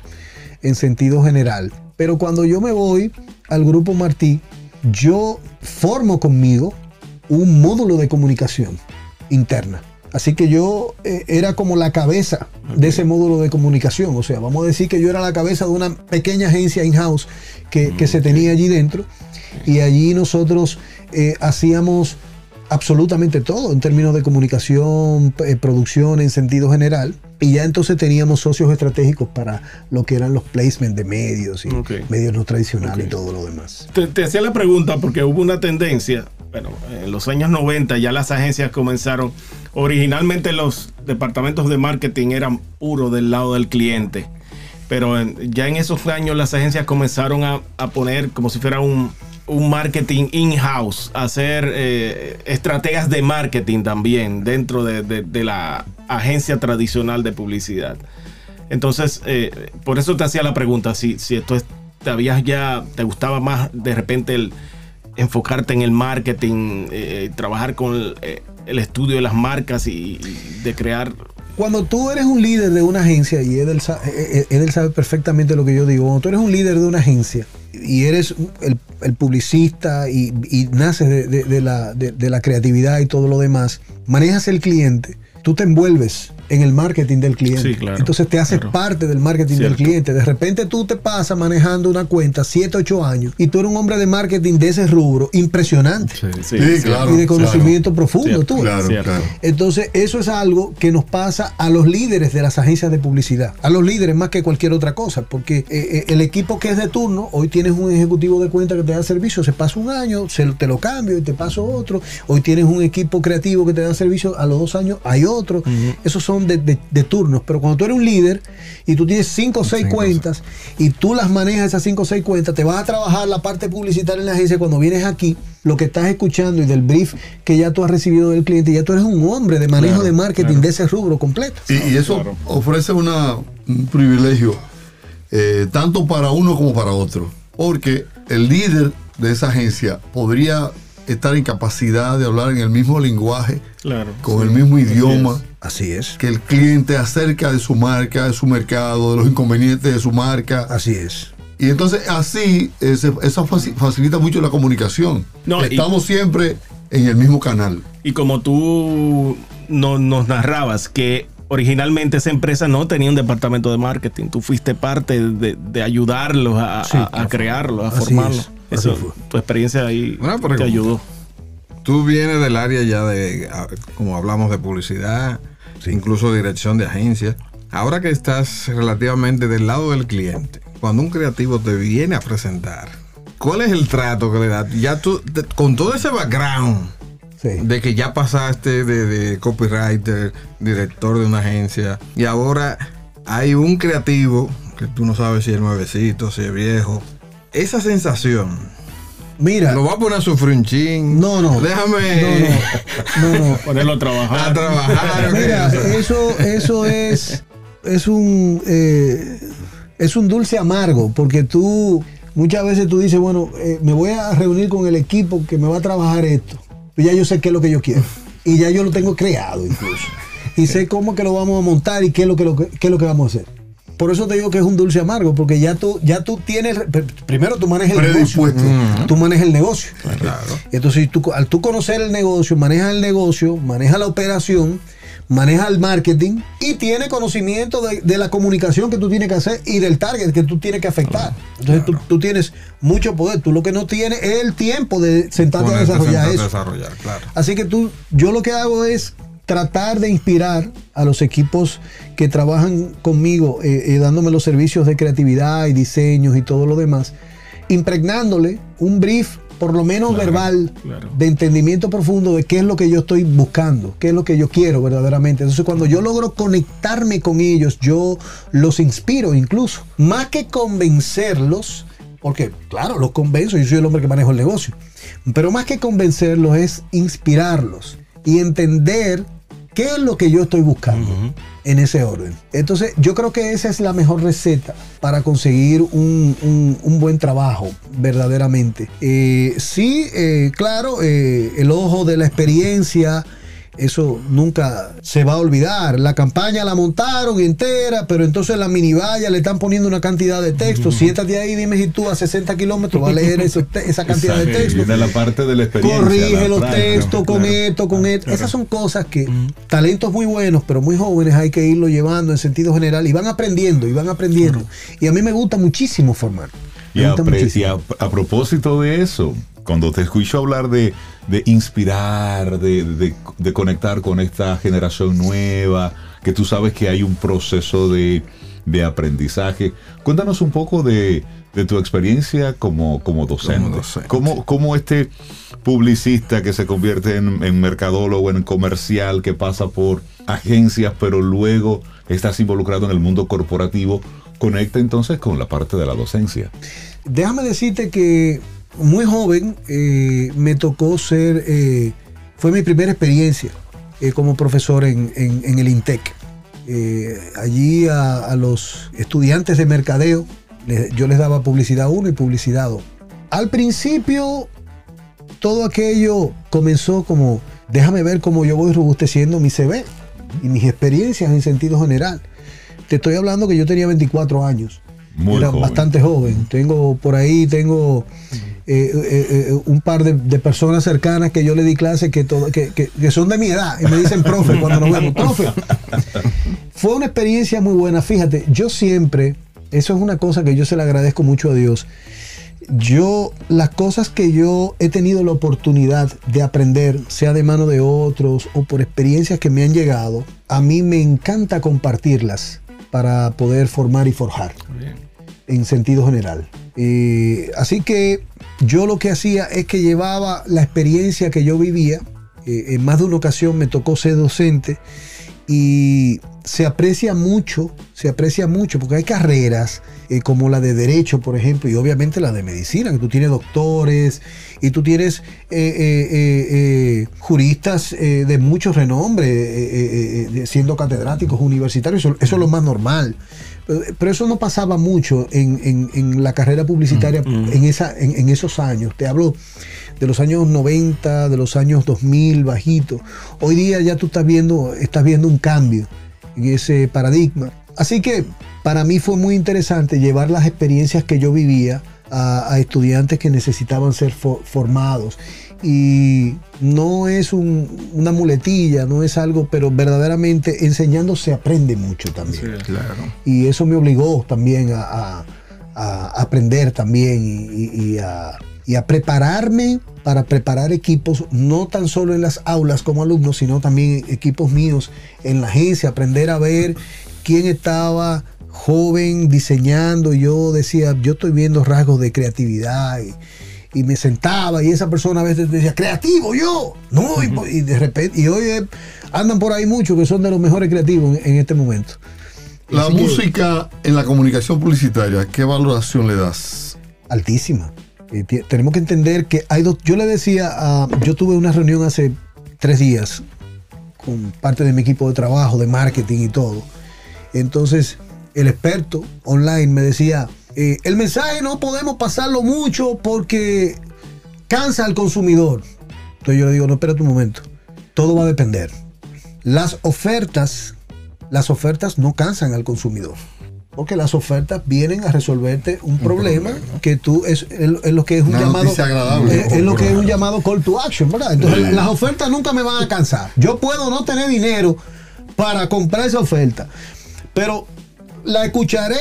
Speaker 1: en sentido general. Pero cuando yo me voy al grupo Martí, yo formo conmigo un módulo de comunicación interna. Así que yo eh, era como la cabeza de ese módulo de comunicación. O sea, vamos a decir que yo era la cabeza de una pequeña agencia in-house que, que se tenía allí dentro. Y allí nosotros eh, hacíamos absolutamente todo en términos de comunicación, eh, producción en sentido general. Y ya entonces teníamos socios estratégicos para lo que eran los placements de medios y medios no tradicionales y todo lo demás.
Speaker 5: Te, te hacía la pregunta porque hubo una tendencia, bueno, en los años 90 ya las agencias comenzaron, originalmente los departamentos de marketing eran puros del lado del cliente, pero en- ya en esos años las agencias comenzaron a, a poner como si fuera un, un marketing in-house, hacer eh, estrategias de marketing también dentro de, de- la agencia tradicional de publicidad. Entonces, eh, por eso te hacía la pregunta, si, si esto es, te habías ya, te gustaba más de repente enfocarte en el marketing, eh, trabajar con el, eh, el estudio de las marcas y, de crear...
Speaker 1: Cuando tú eres un líder de una agencia, y Edel, sa- eh, eh, Edel sabe perfectamente lo que yo digo, cuando tú eres un líder de una agencia y eres el, el publicista y, y naces de, de- la, de la creatividad y todo lo demás, manejas el cliente, tú te envuelves en el marketing del cliente.
Speaker 5: Sí, claro,
Speaker 1: Entonces te haces
Speaker 5: claro.
Speaker 1: parte del marketing del cliente. De repente tú te pasas manejando una cuenta 7, 8 años y tú eres un hombre de marketing de ese rubro impresionante
Speaker 5: Sí,
Speaker 3: Sí,
Speaker 5: sí.
Speaker 3: claro.
Speaker 1: y de conocimiento profundo.
Speaker 5: Cierto,
Speaker 1: tú.
Speaker 3: Claro,
Speaker 5: Cierto.
Speaker 3: claro.
Speaker 1: Entonces, eso es algo que nos pasa a los líderes de las agencias de publicidad, a los líderes más que cualquier otra cosa, porque eh, eh, el equipo que es de turno, hoy tienes un ejecutivo de cuenta que te da servicio, se pasa un año, se, te lo cambio y te paso otro, hoy tienes un equipo creativo que te da servicio, a los dos años hay otro, esos son de, de- de turnos, pero cuando tú eres un líder y tú tienes cinco o seis
Speaker 6: Cinco,
Speaker 1: cuentas y tú las manejas esas cinco o seis cuentas, te vas a trabajar la parte publicitaria en la agencia cuando vienes aquí, lo que estás escuchando y del brief que ya tú has recibido del cliente, ya tú eres un hombre de manejo
Speaker 5: Claro,
Speaker 1: de marketing
Speaker 5: claro.
Speaker 1: de ese rubro completo.
Speaker 3: Y, y eso
Speaker 5: Claro.
Speaker 3: ofrece una, un privilegio eh, tanto para uno como para otro. Porque el líder de esa agencia podría estar en capacidad de hablar en el mismo lenguaje,
Speaker 5: Claro.
Speaker 3: con
Speaker 5: sí.
Speaker 3: el mismo
Speaker 5: Así
Speaker 3: idioma,
Speaker 5: es.
Speaker 1: Así es.
Speaker 3: que el cliente acerca de su marca, de su mercado, de los inconvenientes de su marca.
Speaker 1: Así es.
Speaker 3: Y entonces así eh, se- eso faci- facilita mucho la comunicación.
Speaker 5: No, y-
Speaker 3: Estamos siempre en el mismo canal.
Speaker 5: Y como tú no- nos narrabas que originalmente esa empresa no tenía un departamento de marketing, tú fuiste parte de, de ayudarlos a,
Speaker 1: Sí,
Speaker 5: a- a crearlos, a.
Speaker 1: así
Speaker 5: Eso,
Speaker 1: fue.
Speaker 5: tu experiencia ahí
Speaker 6: Una
Speaker 5: te ayudó.
Speaker 6: Tú vienes del área ya de, como hablamos, de publicidad, incluso dirección de agencias. Ahora que estás relativamente del lado del cliente, cuando un creativo te viene a presentar, ¿cuál es el trato que le das? Ya tú, te- con todo ese background
Speaker 1: Sí.
Speaker 6: de que ya pasaste de, de copywriter, director de una agencia, y ahora hay un creativo que tú no sabes si es nuevecito, si es viejo. Esa sensación,
Speaker 1: Mira,
Speaker 6: lo va a poner a sufrir un chin.
Speaker 1: no, no.
Speaker 6: Déjame
Speaker 1: No, no. no. *laughs*
Speaker 5: Ponerlo a trabajar.
Speaker 6: a trabajar.
Speaker 1: Mira, eso, eso es, es un eh, es un dulce amargo, porque tú muchas veces tú dices, bueno, eh, me voy a reunir con el equipo que me va a trabajar esto. Y ya yo sé qué es lo que yo quiero. Y ya yo lo tengo creado incluso. Y sé cómo que lo vamos a montar y qué es lo que, lo que- qué es lo que vamos a hacer. Por eso te digo que es un dulce amargo, porque ya tú, ya tú tienes, primero tú manejas el negocio.
Speaker 3: Predispuesto.
Speaker 1: Tú manejas el negocio.
Speaker 6: Claro.
Speaker 1: Entonces, tú, al tú conocer el negocio, manejas el negocio, manejas la operación, manejas el marketing y tiene conocimiento de, de la comunicación que tú tienes que hacer y del target que tú tienes que afectar. Entonces, tú, tú tienes mucho poder. Tú lo que no tienes es el tiempo de sentarte a desarrollar
Speaker 6: sentado a
Speaker 1: eso.
Speaker 6: desarrollar, claro.
Speaker 1: Así que tú, yo lo que hago es tratar de inspirar a los equipos que trabajan conmigo, eh, eh, dándome los servicios de creatividad y diseños y todo lo demás, impregnándole un brief, por lo menos
Speaker 5: Claro,
Speaker 1: verbal,
Speaker 5: claro.
Speaker 1: de entendimiento profundo de qué es lo que yo estoy buscando, qué es lo que yo quiero verdaderamente. Entonces, cuando yo logro conectarme con ellos, yo los inspiro incluso, más que convencerlos, porque claro, los convenzo, yo soy el hombre que manejo el negocio, pero más que convencerlos es inspirarlos y entender qué es lo que yo estoy buscando en ese orden. Entonces, yo creo que esa es la mejor receta para conseguir un, un- un buen trabajo, verdaderamente. Eh, sí, eh, claro, eh, el ojo de la experiencia. Eso nunca se va a olvidar. La campaña la montaron entera, pero entonces la mini valla le están poniendo una cantidad de texto. Siéntate ahí, dime si tú a 60 kilómetros vas a leer esa *laughs* cantidad de texto
Speaker 4: Viene la parte de la experiencia.
Speaker 1: corrige los textos con
Speaker 5: claro.
Speaker 1: esto, con esto.
Speaker 5: claro.
Speaker 1: Esas son cosas que talentos muy buenos, pero muy jóvenes hay que irlo llevando en sentido general y van aprendiendo y van aprendiendo. Y a mí me gusta muchísimo formar.
Speaker 4: Y, a, y a- a propósito de eso, cuando te escucho hablar de, de inspirar, de, de- de conectar con esta generación nueva, que tú sabes que hay un proceso de, de aprendizaje, cuéntanos un poco de, de tu experiencia como, como docente.
Speaker 6: Como docente.
Speaker 4: ¿Cómo, cómo este publicista que se convierte en, en mercadólogo, en comercial, que pasa por agencias, pero luego estás involucrado en el mundo corporativo, conecta entonces con la parte de la docencia?
Speaker 1: Déjame decirte que muy joven eh, me tocó ser, eh, fue mi primera experiencia eh, como profesor en, en- el INTEC. Allí a, los estudiantes de mercadeo, yo les daba publicidad 1 y publicidad 2. Al principio, todo aquello comenzó como, déjame ver cómo yo voy robusteciendo mi CV y mis experiencias en sentido general. Te estoy hablando que yo tenía 24 años.
Speaker 4: Muy
Speaker 1: era
Speaker 4: joven.
Speaker 1: bastante joven. Tengo por ahí, tengo eh, eh, eh, un par de, de personas cercanas que yo le di clase que, todo, que, que- que son de mi edad y me dicen, profe, *laughs* cuando nos vemos, profe. Fue una experiencia muy buena. Fíjate, yo siempre, eso es una cosa que yo se le agradezco mucho a Dios. Yo, las cosas que yo he tenido la oportunidad de aprender, sea de mano de otros o por experiencias que me han llegado, a mí me encanta compartirlas para poder formar y forjar en sentido general. Eh, así que yo lo que hacía es que llevaba la experiencia que yo vivía. eh, en más de una ocasión me tocó ser docente y se aprecia mucho, se aprecia mucho, porque hay carreras eh, como la de Derecho, por ejemplo, y obviamente la de Medicina, que tú tienes doctores y tú tienes eh, eh, juristas de mucho renombre, siendo catedráticos universitarios, eso, eso es lo más normal. Pero, eso no pasaba mucho en, en- en la carrera publicitaria en, esa, en, en esos años. Te hablo de los años 90, de los años 2000, bajito. Hoy día ya tú estás viendo, estás viendo un cambio ese paradigma. Así que para mí fue muy interesante llevar las experiencias que yo vivía a, a estudiantes que necesitaban ser fo- formados. Y no es un- una muletilla, no es algo, pero verdaderamente enseñando se aprende mucho también
Speaker 6: Claro.
Speaker 1: y eso me obligó también a, a- a aprender también y a prepararme para preparar equipos, no tan solo en las aulas como alumnos, sino también equipos míos en la agencia, aprender a ver quién estaba joven diseñando yo decía, yo estoy viendo rasgos de creatividad y, y me sentaba y esa persona a veces decía, creativo yo, no, y, y de repente, y hoy eh, andan por ahí muchos que son de los mejores creativos en, en este momento.
Speaker 3: La
Speaker 1: Así que-
Speaker 3: música en la comunicación publicitaria, ¿qué valoración le das?
Speaker 1: altísima. Tenemos que entender que hay dos. Yo le decía, yo tuve una reunión hace tres días con parte de mi equipo de trabajo, de marketing y todo. Entonces, el experto online me decía, eh, el mensaje no podemos pasarlo mucho porque cansa al consumidor. Entonces yo le digo, no, espérate un momento. Todo va a depender. Las ofertas, las ofertas no cansan al consumidor. Porque las ofertas vienen a resolverte un, problema, que tú es, es- es lo que es un
Speaker 3: Una
Speaker 1: llamado es, es lo que es un llamado call to action, ¿verdad? Entonces las ofertas nunca me van a cansar. Yo puedo no tener dinero para comprar esa oferta, pero la escucharé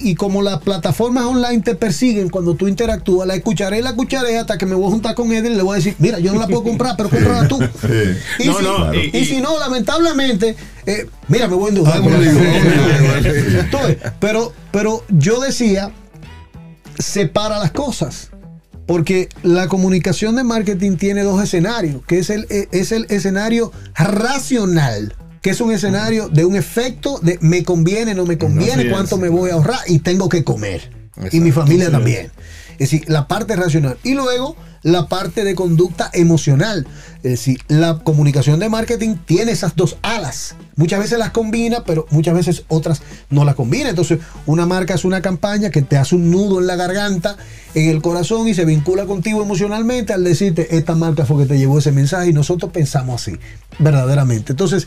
Speaker 1: y como las plataformas online te persiguen cuando tú interactúas, la escucharé y la escucharé hasta que me voy a juntar con él y le voy a decir, mira, yo no la puedo *laughs* comprar, pero cómprala tú. Y,
Speaker 5: No,
Speaker 1: si,
Speaker 5: no, y-
Speaker 1: y si no, lamentablemente, eh, mira, me voy a endeudar.
Speaker 3: Ah, *laughs*
Speaker 1: pero, pero yo decía, separa las cosas. Porque la comunicación de marketing tiene dos escenarios, que es el, eh, es el escenario racional, que es un escenario de un efecto de me conviene, no me conviene, cuánto me voy a ahorrar y tengo que comer. Y mi familia también. Es decir, la parte racional. Y luego la parte de conducta emocional. Es decir, la comunicación de marketing tiene esas dos alas. Muchas veces las combina, pero muchas veces otras no las combina. Entonces, una marca es una campaña que te hace un nudo en la garganta, en el corazón y se vincula contigo emocionalmente al decirte, esta marca fue que te llevó ese mensaje y nosotros pensamos así, verdaderamente. Entonces,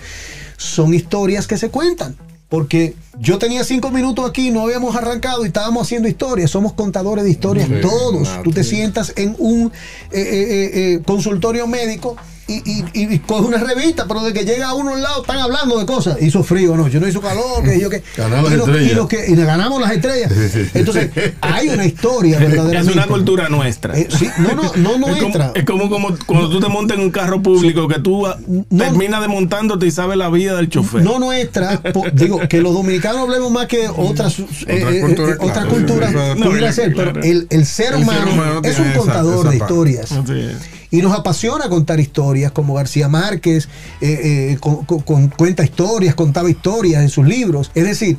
Speaker 1: son historias que se cuentan. Porque yo tenía cinco minutos aquí, no habíamos arrancado y estábamos haciendo historias. Somos contadores de historias
Speaker 6: Sí,
Speaker 1: todos. Tú te sientas en un eh, eh, eh, consultorio médico y, y, y- y coges una revista, pero de que llega a uno al lado están hablando de cosas. Hizo frío anoche, no hizo calor, que yo que.
Speaker 3: Ganamos
Speaker 1: y,
Speaker 3: las
Speaker 1: lo-
Speaker 3: estrellas.
Speaker 1: y lo que- y le ganamos las estrellas. Entonces, hay una historia *laughs*
Speaker 5: Es
Speaker 1: verdaderamente.
Speaker 5: una cultura nuestra.
Speaker 1: Eh, sí, no, no, no
Speaker 5: Es como,
Speaker 1: nuestra.
Speaker 5: es como, como cuando tú te montas en un carro público que tú ah,
Speaker 1: No.
Speaker 5: terminas desmontándote y sabes la vida del chofer.
Speaker 1: No nuestra, po- digo, que los dominicanos hablemos más que otras, eh, eh,
Speaker 6: cultura,
Speaker 1: eh, otras culturas
Speaker 6: No,
Speaker 1: pudiera
Speaker 5: no,
Speaker 1: ser,
Speaker 5: claro.
Speaker 1: pero el, el ser
Speaker 6: El ser
Speaker 1: humano, es un
Speaker 6: esa-
Speaker 1: contador
Speaker 6: esa
Speaker 1: de historias.
Speaker 5: Así es.
Speaker 1: Y nos apasiona contar historias, como García Márquez eh, eh, con- con- con- cuenta historias, contaba historias en sus libros. Es decir,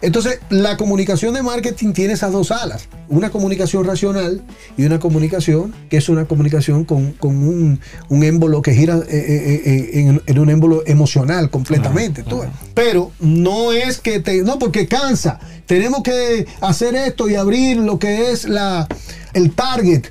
Speaker 1: entonces la comunicación de marketing tiene esas dos alas. Una comunicación racional y una comunicación que es una comunicación con, con un, un émbolo que gira eh, en, en un émbolo emocional completamente. Pero no es que te... No, porque cansa. Tenemos que hacer esto y abrir lo que es la, el target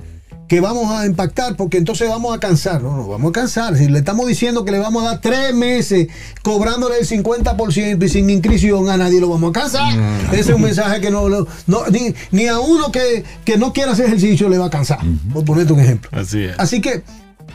Speaker 1: que vamos a impactar porque entonces vamos a cansar. No, no, vamos a cansar. Si le estamos diciendo que le vamos a dar tres meses cobrándole el 50% y sin inscripción a nadie lo vamos a cansar. Ese es un mensaje que no, lo- no ni, ni a uno que, que no quiera hacer ejercicio le va a cansar. Por ponerte un ejemplo.
Speaker 5: Así es.
Speaker 1: Así que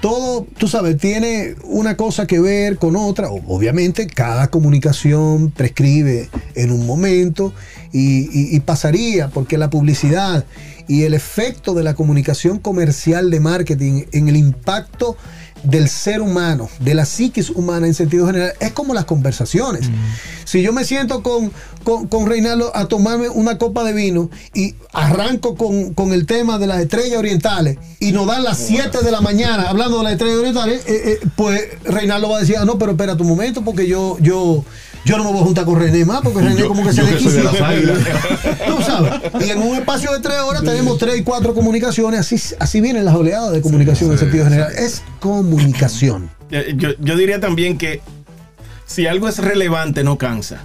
Speaker 1: todo, tú sabes, tiene una cosa que ver con otra. Obviamente, cada comunicación prescribe en un momento y, y- y pasaría porque la publicidad y el efecto de la comunicación comercial de marketing en el impacto del ser humano, de la psiquis humana en sentido general, es como las conversaciones. Si yo me siento con, con, con Reinaldo a tomarme una copa de vino y arranco con, con el tema de las estrellas orientales y nos dan las 7 de la mañana hablando de las estrellas orientales, eh, eh, pues Reinaldo va a decir, ah, no, pero espera tu momento porque yo, yo, yo no me voy a juntar con René más porque René
Speaker 4: Yo-
Speaker 1: como que se le
Speaker 4: que soy de
Speaker 1: quisiera.
Speaker 4: las águilas. *laughs*
Speaker 1: Tú sabes. Y en un espacio de tres horas tenemos tres y cuatro comunicaciones. Así, así vienen las oleadas de comunicación en sentido general. Es comunicación.
Speaker 5: Eh, Yo, yo diría también que si algo es relevante, no cansa.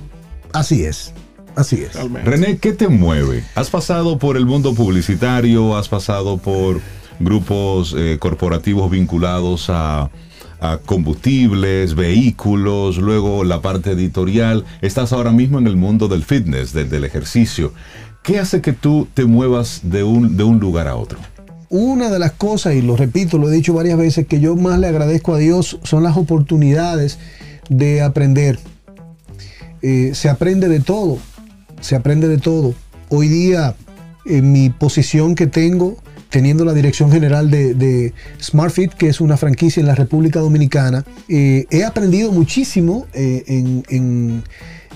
Speaker 1: Así es. Así es.
Speaker 5: Realmente.
Speaker 4: René, ¿qué te mueve? ¿Has pasado por el mundo publicitario? ¿Has pasado por grupos eh, corporativos vinculados a, combustibles, vehículos, luego la parte editorial? Estás ahora mismo en el mundo del fitness, del, del ejercicio. ¿Qué hace que tú te muevas de un, de un lugar a otro?
Speaker 1: Una de las cosas, y lo repito, lo he dicho varias veces, que yo más le agradezco a Dios son las oportunidades de aprender. Eh, se aprende de todo, se aprende de todo. Hoy día, en mi posición que tengo, teniendo la dirección general de, SmartFit, que es una franquicia en la República Dominicana, eh, he aprendido muchísimo eh, en-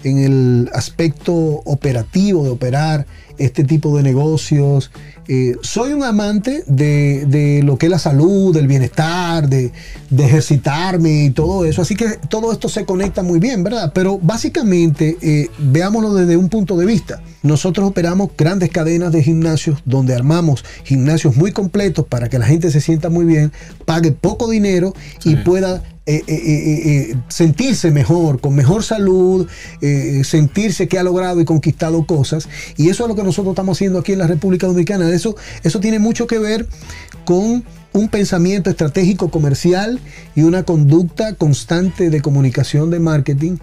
Speaker 1: en el aspecto operativo de operar este tipo de negocios. Eh, soy un amante de, de lo que es la salud, del bienestar, de, de ejercitarme y todo eso. Así que todo esto se conecta muy bien, ¿verdad? Pero básicamente, eh, veámoslo desde un punto de vista. Nosotros operamos grandes cadenas de gimnasios donde armamos gimnasios muy completos para que la gente se sienta muy bien, pague poco dinero y pueda eh, eh, eh, sentirse mejor, con mejor salud, sentirse que ha logrado y conquistado cosas. Y eso es lo que nosotros estamos haciendo aquí en la República Dominicana. Eso, eso tiene mucho que ver con un pensamiento estratégico comercial y una conducta constante de comunicación de marketing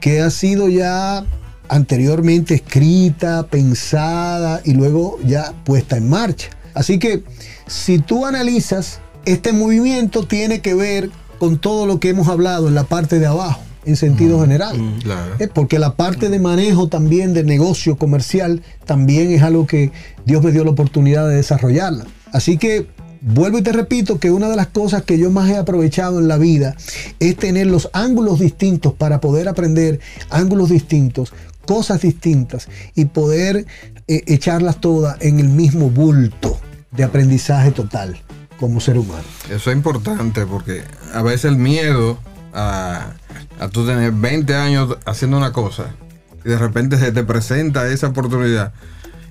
Speaker 1: que ha sido ya anteriormente escrita, pensada y luego ya puesta en marcha. Así que si tú analizas, este movimiento tiene que ver con todo lo que hemos hablado en la parte de abajo, en sentido general.
Speaker 6: Claro.
Speaker 1: Eh, Porque la parte de manejo también de negocio comercial también es algo que Dios me dio la oportunidad de desarrollarla. Así que vuelvo y te repito que una de las cosas que yo más he aprovechado en la vida es tener los ángulos distintos para poder aprender ángulos distintos, cosas distintas y poder eh, echarlas todas en el mismo bulto de aprendizaje total como ser humano.
Speaker 6: Eso es importante porque a veces el miedo a, a tú tener 20 años haciendo una cosa y de repente se te presenta esa oportunidad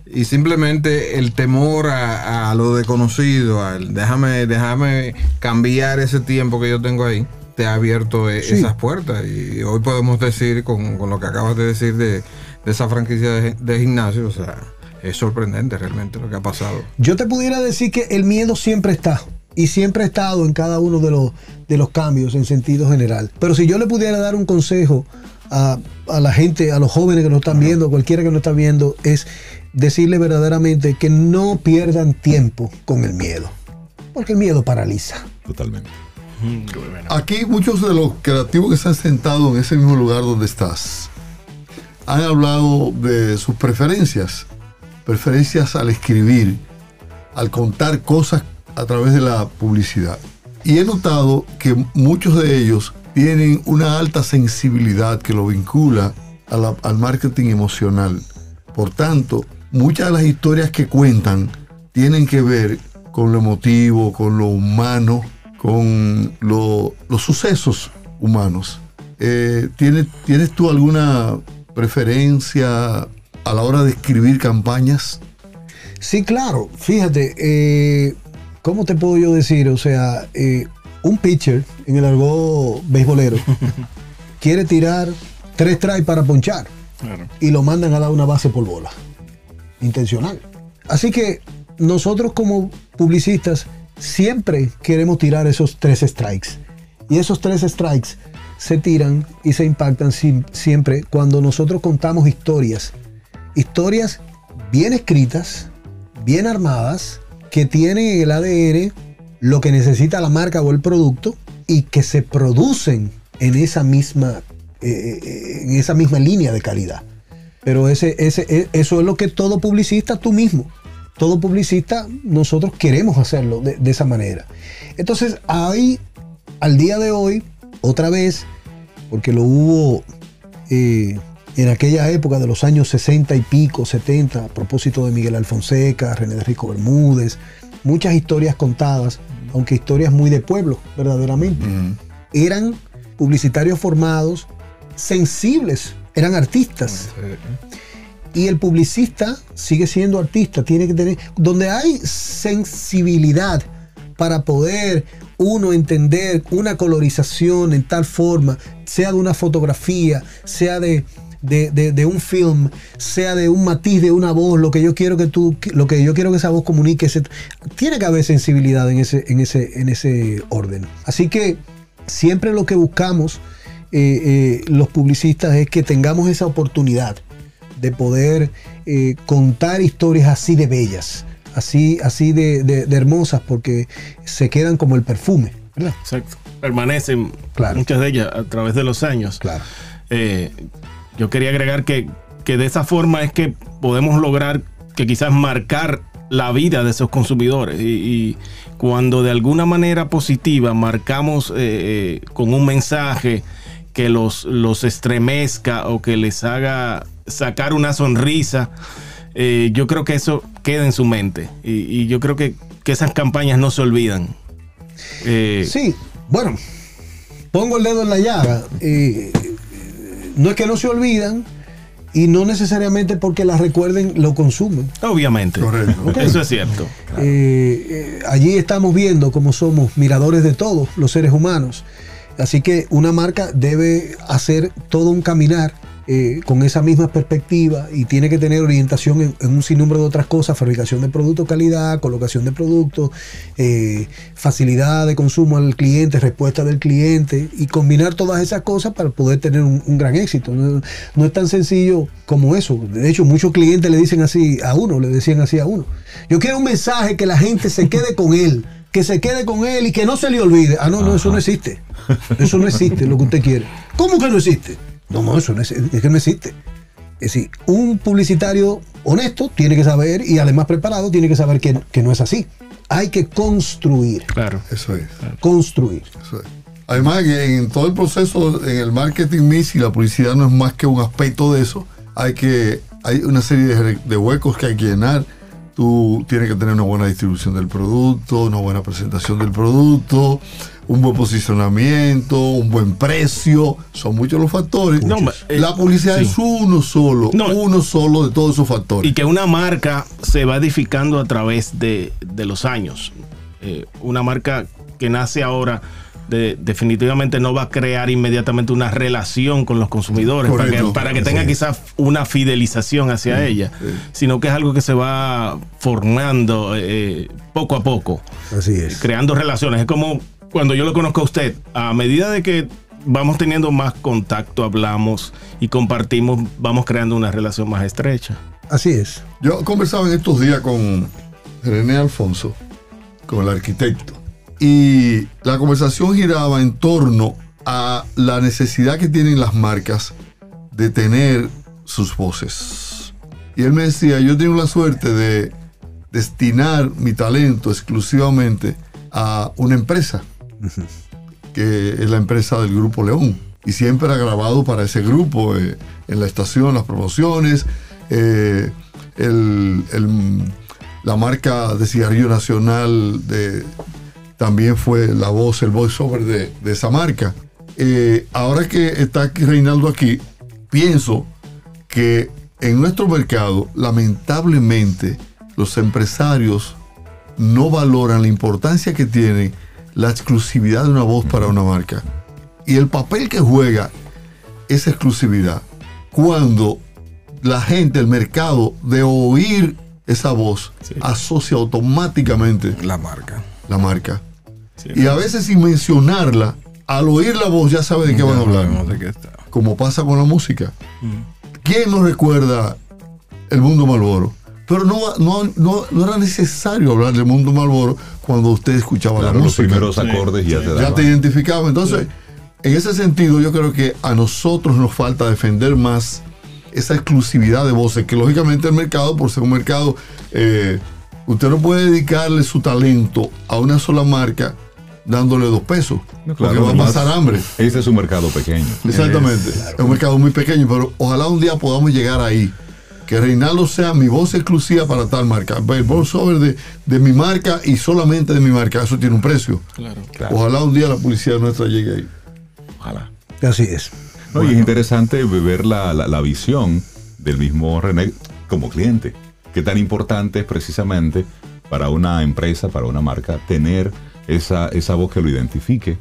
Speaker 6: y simplemente el temor a, a lo desconocido, al déjame, déjame cambiar ese tiempo que yo tengo ahí, te ha abierto e-
Speaker 1: Sí.
Speaker 6: esas puertas. Y hoy podemos decir, con, con lo que acabas de decir de, de esa franquicia de, de gimnasio, o sea, es sorprendente realmente lo que ha pasado.
Speaker 1: Yo te pudiera decir que el miedo siempre está y siempre ha estado en cada uno de los, de los cambios en sentido general. Pero si yo le pudiera dar un consejo a, a la gente, a los jóvenes que nos están viendo, a cualquiera que nos está viendo, es decirle verdaderamente que no pierdan tiempo con el miedo. Porque el miedo paraliza.
Speaker 4: Totalmente.
Speaker 5: Mm.
Speaker 3: Aquí muchos de los creativos que se han sentado en ese mismo lugar donde estás han hablado de sus preferencias, preferencias al escribir, al contar cosas a través de la publicidad. Y he notado que muchos de ellos tienen una alta sensibilidad que lo vincula al marketing emocional. Por tanto, muchas de las historias que cuentan tienen que ver con lo emotivo, con lo humano, con lo- los sucesos humanos. Eh, ¿tienes, ¿Tienes tú alguna preferencia a la hora de escribir campañas?
Speaker 1: Sí, claro. Fíjate, eh, ¿cómo te puedo yo decir? O sea, eh, un pitcher en el argot beisbolero *laughs* quiere tirar tres tries para ponchar
Speaker 5: Claro.
Speaker 1: y lo mandan a dar una base por bola. Intencional. Así que nosotros como publicistas siempre queremos tirar esos tres strikes. Y esos tres strikes se tiran y se impactan siempre cuando nosotros contamos historias. Historias bien escritas, bien armadas, que tienen en el ADN lo que necesita la marca o el producto y que se producen en esa misma, eh, eh, en esa misma línea de calidad. Pero ese, ese, e, eso es lo que todo publicista, tú mismo, todo publicista, nosotros queremos hacerlo de, esa manera. Entonces, ahí, al día de hoy, otra vez, porque lo hubo eh, en aquella época de los años 60 y pico, 70, a propósito de Miguel Alfonseca, René de Rico Bermúdez, muchas historias contadas, aunque historias muy de pueblo, verdaderamente. Eran publicitarios formados, sensibles, eran artistas. Y el publicista sigue siendo artista, tiene que tener, donde hay sensibilidad para poder uno entender una colorización en tal forma, sea de una fotografía, sea de, de, un film, sea de un matiz de una voz, lo que yo quiero que tú, lo que yo quiero que esa voz comunique, tiene que haber sensibilidad en ese, en ese, en ese orden. Así que siempre lo que buscamos eh, eh, los publicistas es que tengamos esa oportunidad de poder eh, contar historias así de bellas, así, así de, hermosas, porque se quedan como el perfume.
Speaker 5: Exacto. Permanecen muchas de ellas a través de los años.
Speaker 1: Claro.
Speaker 5: Yo quería agregar que, de esa forma es que podemos lograr que quizás marcar la vida de esos consumidores y, cuando de alguna manera positiva marcamos eh, eh, con un mensaje que los, los estremezca o que les haga sacar una sonrisa, eh, yo creo que eso queda en su mente y, yo creo que, que, esas campañas no se olvidan.
Speaker 1: sí, bueno, pongo el dedo en la llaga no es que no se olvidan y no necesariamente porque las recuerden lo consumen.
Speaker 5: Obviamente. Correcto. Eso es cierto.
Speaker 1: Eh, eh, allí estamos viendo cómo somos miradores de todos los seres humanos. Así que una marca debe hacer todo un caminar eh, con esa misma perspectiva y tiene que tener orientación en, un sinnúmero de otras cosas, fabricación de productos, calidad, colocación de productos, eh, facilidad de consumo al cliente, respuesta del cliente y combinar todas esas cosas para poder tener un, gran éxito. No, es tan sencillo como eso. De hecho, muchos clientes le dicen así a uno, le decían así a uno. Yo quiero un mensaje que la gente se quede con él que se quede con él y que no se le olvide. Ah, no, no, eso no existe. Eso no existe, lo que usted quiere. ¿Cómo que no existe? No, no, eso no es, que no existe. Es decir, un publicitario honesto tiene que saber y además preparado tiene que saber que, no es así. Hay que construir.
Speaker 5: Claro.
Speaker 3: Eso es.
Speaker 1: Construir.
Speaker 3: Eso es. Además, en todo el proceso, en el marketing mix y la publicidad no es más que un aspecto de eso. Hay que, hay una serie de, de huecos que hay que llenar. Tú tienes que tener una buena distribución del producto, una buena presentación del producto, un buen posicionamiento, un buen precio, son muchos los factores. Eh, la publicidad es uno solo, uno solo de todos esos factores.
Speaker 5: Y que una marca se va edificando a través de, los años. Eh, una marca que nace ahora definitivamente no va a crear inmediatamente una relación con los consumidores para que, tenga quizás una fidelización hacia ella, sino que es algo que se va formando eh, poco a poco.
Speaker 1: Así es.
Speaker 5: Creando relaciones. Es como cuando yo lo conozco a usted, a medida de que vamos teniendo más contacto, hablamos y compartimos, vamos creando una relación más estrecha.
Speaker 1: Así es.
Speaker 3: Yo conversaba en estos días con René Alfonso, con el arquitecto, y la conversación giraba en torno a la necesidad que tienen las marcas de tener sus voces. Y él me decía, yo tengo la suerte de destinar mi talento exclusivamente a una empresa que es la empresa del Grupo León. Y siempre ha grabado para ese grupo, eh, en la estación, las promociones, eh, la marca de cigarrillo nacional también fue la voz, el voiceover de, esa marca. Eh, ahora que está Reinaldo aquí, pienso que en nuestro mercado, lamentablemente, los empresarios no valoran la importancia que tiene la exclusividad de una voz para una marca y el papel que juega esa exclusividad cuando la gente, el mercado, de oír esa voz, asocia automáticamente
Speaker 6: La marca.
Speaker 3: la marca. Y a veces sin mencionarla, al oír la voz ya sabe de qué van a hablar.
Speaker 6: sabemos de qué está.
Speaker 3: Como pasa con la música. ¿Quién no recuerda el mundo Malboro? Pero no, no, no, no era necesario hablar del mundo Malboro cuando usted escuchaba
Speaker 4: Claro,
Speaker 3: la
Speaker 4: los
Speaker 3: música.
Speaker 4: primeros acordes ya te
Speaker 3: ya te identificaba. Entonces, en ese sentido, yo creo que a nosotros nos falta defender más esa exclusividad de voces, que lógicamente el mercado, por ser un mercado, eh, usted no puede dedicarle su talento a una sola marca dándole dos pesos,
Speaker 4: No,
Speaker 3: porque
Speaker 4: claro,
Speaker 3: va a pasar hambre.
Speaker 4: Este es un mercado pequeño.
Speaker 3: Exactamente, es un mercado muy pequeño, pero ojalá un día podamos llegar ahí. Que Reinaldo sea mi voz exclusiva para tal marca. El voiceover de, de mi marca y solamente de mi marca. Eso tiene un precio.
Speaker 5: Claro.
Speaker 4: Claro.
Speaker 3: Ojalá un día la publicidad nuestra llegue ahí.
Speaker 4: Ojalá.
Speaker 1: Así es.
Speaker 4: No, y es interesante ver la, la- la visión del mismo René como cliente. Qué tan importante es precisamente para una empresa, para una marca, tener esa, esa voz que lo identifique,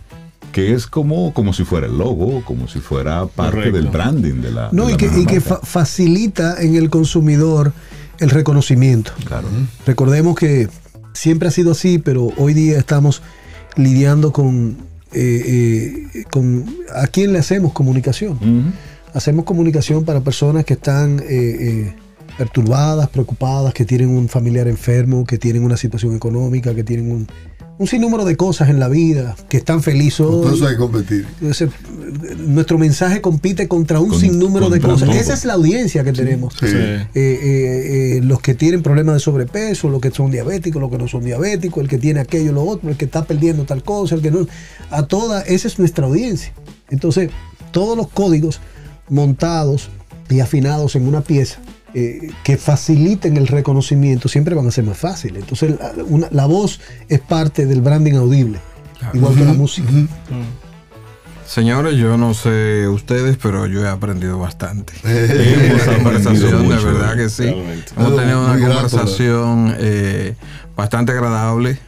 Speaker 4: que es como, como si fuera el logo, como si fuera parte
Speaker 5: Correcto.
Speaker 4: del branding de la.
Speaker 1: No,
Speaker 4: de
Speaker 1: y
Speaker 4: la
Speaker 1: que, y fa- facilita en el consumidor el reconocimiento.
Speaker 4: Claro.
Speaker 1: Recordemos que siempre ha sido así, pero hoy día estamos lidiando con, eh, eh, con a quién le hacemos comunicación. Hacemos comunicación para personas que están eh, eh, perturbadas, preocupadas, que tienen un familiar enfermo, que tienen una situación económica, que tienen un, un sinnúmero de cosas en la vida, que están felices.
Speaker 3: Por
Speaker 1: hoy.
Speaker 3: eso hay que competir.
Speaker 1: Ese- nuestro mensaje compite contra un
Speaker 4: Con-
Speaker 1: sinnúmero de cosas. Esa es la audiencia que tenemos.
Speaker 3: Sí.
Speaker 5: Sí.
Speaker 1: Eh, eh, eh, los que tienen problemas de sobrepeso, los que son diabéticos, los que no son diabéticos, el que tiene aquello, lo otro, el que está perdiendo tal cosa, el que no. A toda, esa es nuestra audiencia. Entonces, todos los códigos montados y afinados en una pieza eh, que faciliten el reconocimiento siempre van a ser más fáciles. Entonces, la, una- la voz es parte del branding audible, igual que la música.
Speaker 6: Señores, yo no sé ustedes, pero yo he aprendido bastante. *laughs* Esta conversación, de verdad que sí.
Speaker 5: Realmente.
Speaker 6: Hemos tenido una conversación eh, bastante agradable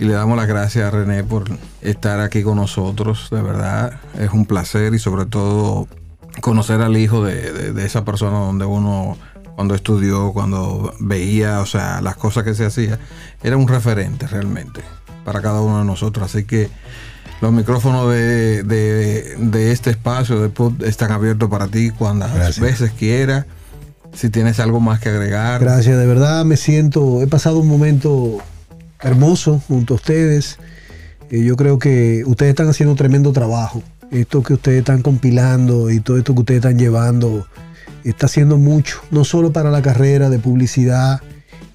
Speaker 6: y le damos las gracias a René por estar aquí con nosotros. De verdad, es un placer y sobre todo conocer al hijo de, de- de esa persona donde uno cuando estudió, cuando veía, o sea, las cosas que se hacía, era un referente realmente para cada uno de nosotros. Así que los micrófonos de, de- de este espacio de están abiertos para ti cuantas
Speaker 1: Gracias.
Speaker 6: veces quieras. Si tienes algo más que agregar.
Speaker 1: Gracias, de verdad me siento, he pasado un momento hermoso junto a ustedes. Eh, yo creo que ustedes están haciendo un tremendo trabajo. Esto que ustedes están compilando y todo esto que ustedes están llevando está haciendo mucho, no solo para la carrera de publicidad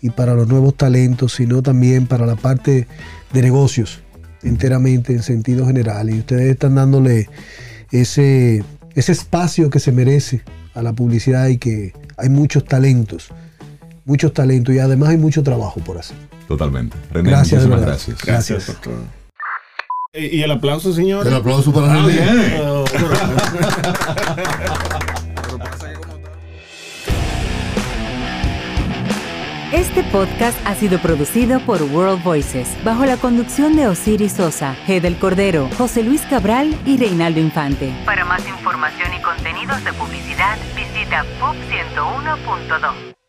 Speaker 1: y para los nuevos talentos, sino también para la parte de negocios enteramente en sentido general. Y ustedes están dándole ese, ese espacio que se merece a la publicidad y que hay muchos talentos, muchos talentos y además hay mucho trabajo por hacer.
Speaker 4: Totalmente. René,
Speaker 1: Gracias,
Speaker 4: muchísimas gracias.
Speaker 5: Gracias,
Speaker 1: Gracias.
Speaker 5: doctor. ¿Y y el aplauso, señor?
Speaker 3: El aplauso para
Speaker 4: Ah,
Speaker 3: René.
Speaker 4: bien. *laughs* *laughs*
Speaker 2: Este podcast ha sido producido por World Voices bajo la conducción de Osiris Sosa, G. del Cordero, José Luis Cabral y Reinaldo Infante. Para más información y contenidos de publicidad, visita pop101.do.